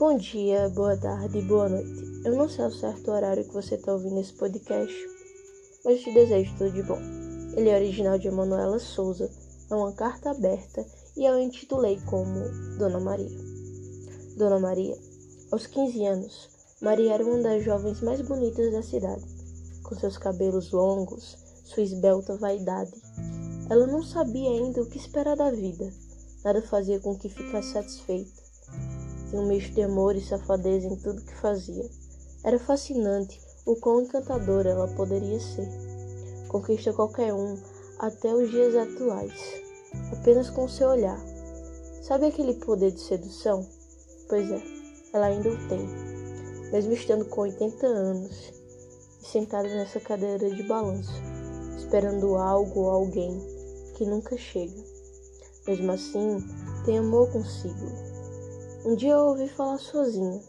Bom dia, boa tarde, boa noite. Eu não sei ao certo horário que você está ouvindo esse podcast, mas te desejo tudo de bom. Ele é original de Emanuela Souza, é uma carta aberta e eu intitulei como Dona Maria. Dona Maria, aos 15 anos, Maria era uma das jovens mais bonitas da cidade, com seus cabelos longos, sua esbelta vaidade. Ela não sabia ainda o que esperar da vida, nada fazia com que ficasse satisfeita tinha um misto de amor e safadeza em tudo que fazia. Era fascinante o quão encantadora ela poderia ser. Conquista qualquer um até os dias atuais, apenas com seu olhar. Sabe aquele poder de sedução? Pois é, ela ainda o tem. Mesmo estando com 80 anos e sentada nessa cadeira de balanço, esperando algo ou alguém que nunca chega. Mesmo assim, tem amor consigo um dia eu ouvi falar sozinha.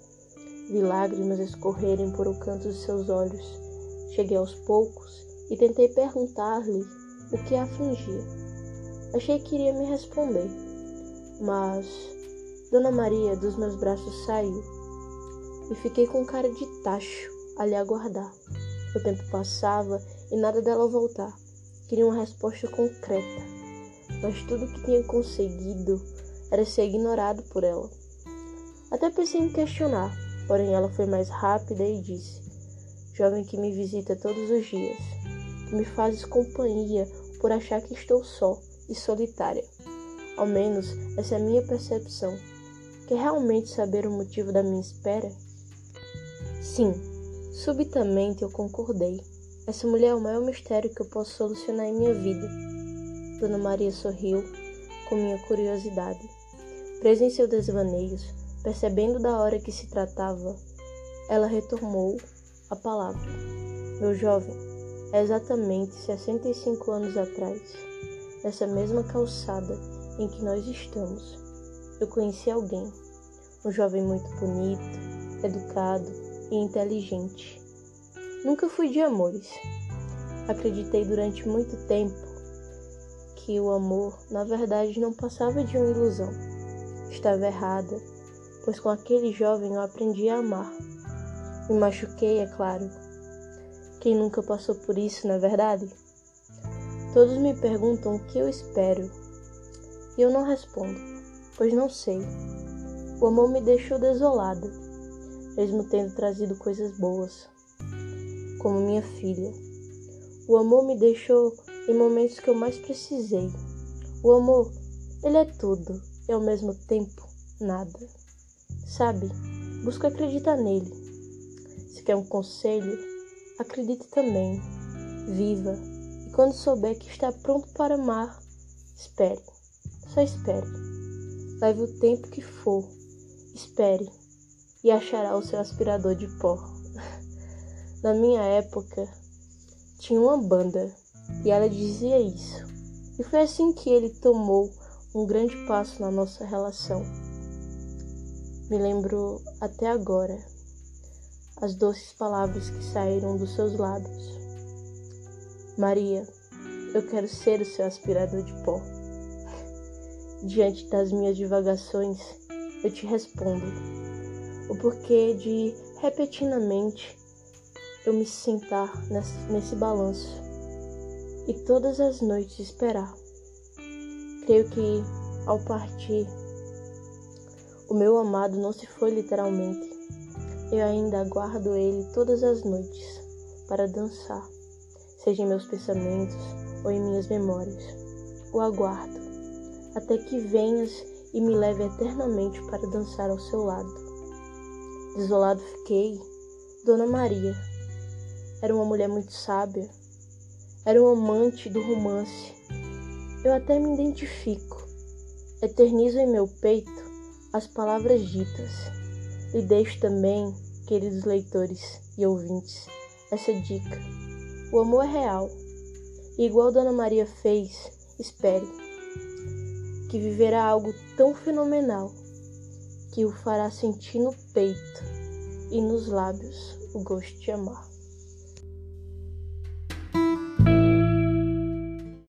Vi lágrimas escorrerem por o canto de seus olhos. Cheguei aos poucos e tentei perguntar-lhe o que a afligia. Achei que iria me responder, mas Dona Maria dos meus braços saiu e fiquei com cara de tacho a lhe aguardar. O tempo passava e nada dela voltar. Queria uma resposta concreta, mas tudo que tinha conseguido era ser ignorado por ela. Até pensei em questionar, porém ela foi mais rápida e disse: Jovem que me visita todos os dias, que me fazes companhia por achar que estou só e solitária. Ao menos essa é a minha percepção. Quer realmente saber o motivo da minha espera? Sim, subitamente eu concordei. Essa mulher é o maior mistério que eu posso solucionar em minha vida. Dona Maria sorriu com minha curiosidade. Presa em seus desvaneios, Percebendo da hora que se tratava, ela retomou a palavra. Meu jovem, é exatamente 65 anos atrás, nessa mesma calçada em que nós estamos, eu conheci alguém, um jovem muito bonito, educado e inteligente. Nunca fui de amores. Acreditei durante muito tempo que o amor, na verdade, não passava de uma ilusão. Estava errada pois com aquele jovem eu aprendi a amar. Me machuquei, é claro. Quem nunca passou por isso, não é verdade? Todos me perguntam o que eu espero. E eu não respondo, pois não sei. O amor me deixou desolada, mesmo tendo trazido coisas boas, como minha filha. O amor me deixou em momentos que eu mais precisei. O amor, ele é tudo e ao mesmo tempo nada. Sabe, busca acreditar nele. Se quer um conselho, acredite também. Viva. E quando souber que está pronto para amar, espere. Só espere. Leve o tempo que for. Espere. E achará o seu aspirador de pó. Na minha época, tinha uma banda e ela dizia isso. E foi assim que ele tomou um grande passo na nossa relação. Me lembro até agora as doces palavras que saíram dos seus lábios. Maria, eu quero ser o seu aspirador de pó. Diante das minhas divagações, eu te respondo o porquê de repetidamente eu me sentar nesse, nesse balanço e todas as noites esperar. Creio que ao partir o meu amado não se foi literalmente. Eu ainda aguardo ele todas as noites para dançar, seja em meus pensamentos ou em minhas memórias. O aguardo até que venhas e me leve eternamente para dançar ao seu lado. Desolado fiquei, Dona Maria. Era uma mulher muito sábia, era um amante do romance. Eu até me identifico, eternizo em meu peito as palavras ditas. E deixo também, queridos leitores e ouvintes, essa dica. O amor é real. E igual Dona Maria fez, espere que viverá algo tão fenomenal que o fará sentir no peito e nos lábios o gosto de amar.